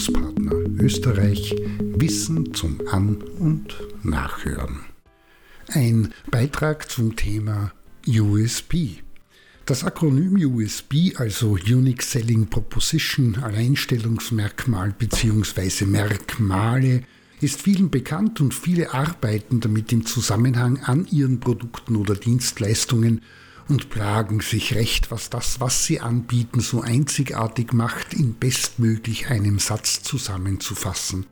Bildungspartner Österreich Wissen zum An- und Nachhören. Ein Beitrag zum Thema USB. Das Akronym USB, also Unique Selling Proposition, Alleinstellungsmerkmal bzw. Merkmale, ist vielen bekannt und viele arbeiten damit im Zusammenhang an ihren Produkten oder Dienstleistungen und plagen sich recht, was das, was sie anbieten, so einzigartig macht, in bestmöglich einem Satz zusammenzufassen.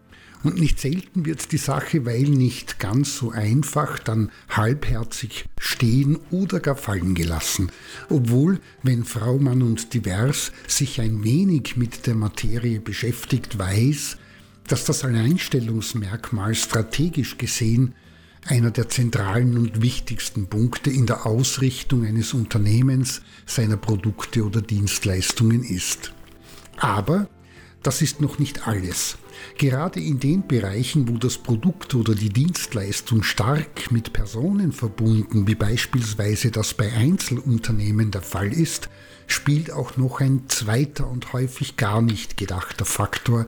Und nicht selten wird die Sache, weil nicht ganz so einfach, dann halbherzig stehen oder gar fallen gelassen. Obwohl, wenn Frau, Mann und Divers sich ein wenig mit der Materie beschäftigt, weiß, dass das Alleinstellungsmerkmal strategisch gesehen einer der zentralen und wichtigsten Punkte in der Ausrichtung eines Unternehmens, seiner Produkte oder Dienstleistungen ist. Aber das ist noch nicht alles. Gerade in den Bereichen, wo das Produkt oder die Dienstleistung stark mit Personen verbunden, wie beispielsweise das bei Einzelunternehmen der Fall ist, spielt auch noch ein zweiter und häufig gar nicht gedachter Faktor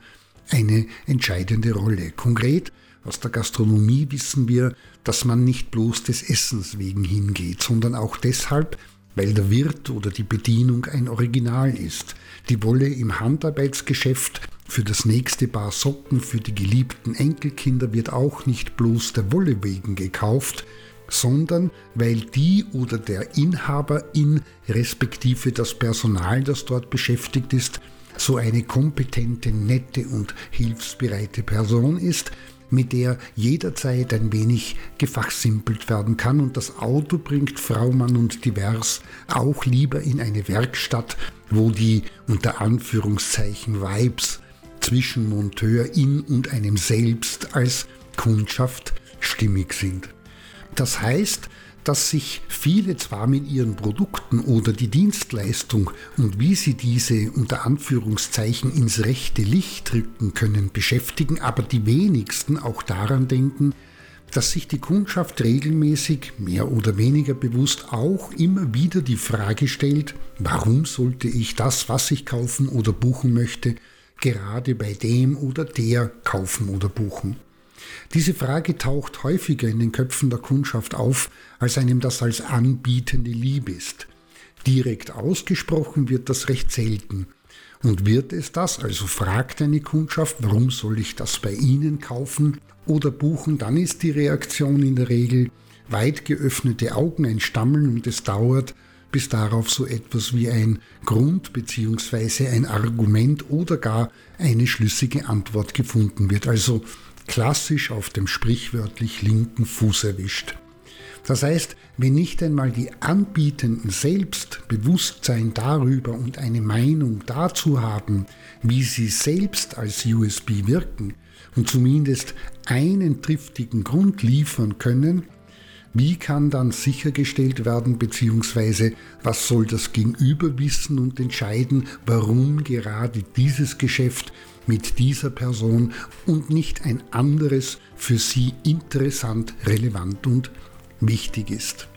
eine entscheidende Rolle. Konkret aus der Gastronomie wissen wir, dass man nicht bloß des Essens wegen hingeht, sondern auch deshalb, weil der Wirt oder die Bedienung ein Original ist. Die Wolle im Handarbeitsgeschäft für das nächste Paar Socken für die geliebten Enkelkinder wird auch nicht bloß der Wolle wegen gekauft, sondern weil die oder der Inhaberin respektive das Personal, das dort beschäftigt ist, so eine kompetente, nette und hilfsbereite Person ist, mit der jederzeit ein wenig gefachsimpelt werden kann. Und das Auto bringt Frau, Mann und Divers auch lieber in eine Werkstatt, wo die unter Anführungszeichen Vibes zwischen Monteur in und einem selbst als Kundschaft stimmig sind. Das heißt, dass sich viele zwar mit ihren Produkten oder die Dienstleistung und wie sie diese unter Anführungszeichen ins rechte Licht rücken können beschäftigen, aber die wenigsten auch daran denken, dass sich die Kundschaft regelmäßig, mehr oder weniger bewusst auch immer wieder die Frage stellt, warum sollte ich das, was ich kaufen oder buchen möchte, gerade bei dem oder der kaufen oder buchen. Diese Frage taucht häufiger in den Köpfen der Kundschaft auf, als einem das als anbietende lieb ist. Direkt ausgesprochen wird das recht selten. Und wird es das, also fragt eine Kundschaft, warum soll ich das bei Ihnen kaufen oder buchen, dann ist die Reaktion in der Regel weit geöffnete Augen, ein Stammeln und es dauert, bis darauf so etwas wie ein Grund bzw. ein Argument oder gar eine schlüssige Antwort gefunden wird. Also klassisch auf dem sprichwörtlich linken Fuß erwischt. Das heißt, wenn nicht einmal die Anbietenden selbst Bewusstsein darüber und eine Meinung dazu haben, wie sie selbst als USB wirken und zumindest einen triftigen Grund liefern können, wie kann dann sichergestellt werden, beziehungsweise was soll das Gegenüber wissen und entscheiden, warum gerade dieses Geschäft mit dieser Person und nicht ein anderes für sie interessant, relevant und wichtig ist.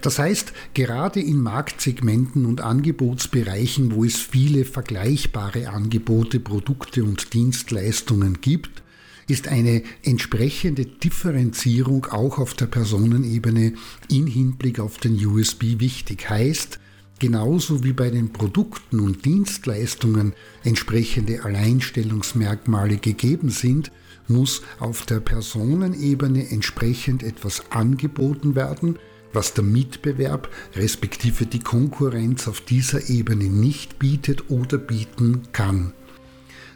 Das heißt, gerade in Marktsegmenten und Angebotsbereichen, wo es viele vergleichbare Angebote, Produkte und Dienstleistungen gibt, ist eine entsprechende Differenzierung auch auf der Personenebene in Hinblick auf den USB wichtig. Heißt, genauso wie bei den Produkten und Dienstleistungen entsprechende Alleinstellungsmerkmale gegeben sind, muss auf der Personenebene entsprechend etwas angeboten werden, was der Mitbewerb respektive die Konkurrenz auf dieser Ebene nicht bietet oder bieten kann.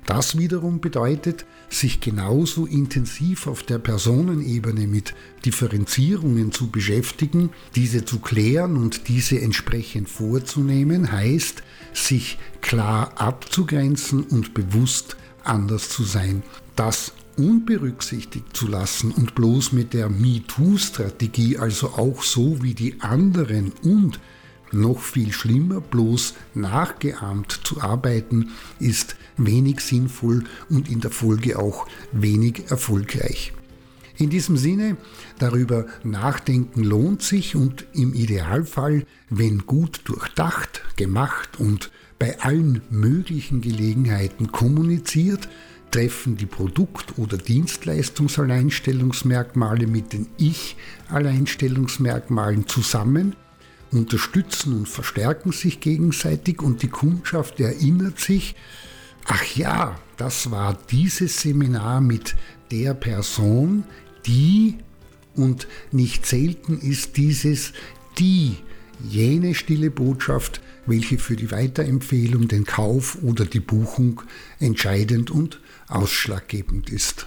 Das wiederum bedeutet, sich genauso intensiv auf der Personenebene mit Differenzierungen zu beschäftigen, diese zu klären und diese entsprechend vorzunehmen, heißt, sich klar abzugrenzen und bewusst anders zu sein. Das unberücksichtigt zu lassen und bloß mit der MeToo-Strategie, also auch so wie die anderen und noch viel schlimmer, bloß nachgeahmt zu arbeiten, ist wenig sinnvoll und in der Folge auch wenig erfolgreich. In diesem Sinne, darüber nachdenken lohnt sich und im Idealfall, wenn gut durchdacht, gemacht und bei allen möglichen Gelegenheiten kommuniziert, treffen die Produkt- oder Dienstleistungsalleinstellungsmerkmale mit den Ich-Alleinstellungsmerkmalen zusammen, unterstützen und verstärken sich gegenseitig und die Kundschaft erinnert sich, ach ja, das war dieses Seminar mit der Person, die und nicht selten ist dieses die jene stille Botschaft, welche für die Weiterempfehlung, den Kauf oder die Buchung entscheidend und ausschlaggebend ist.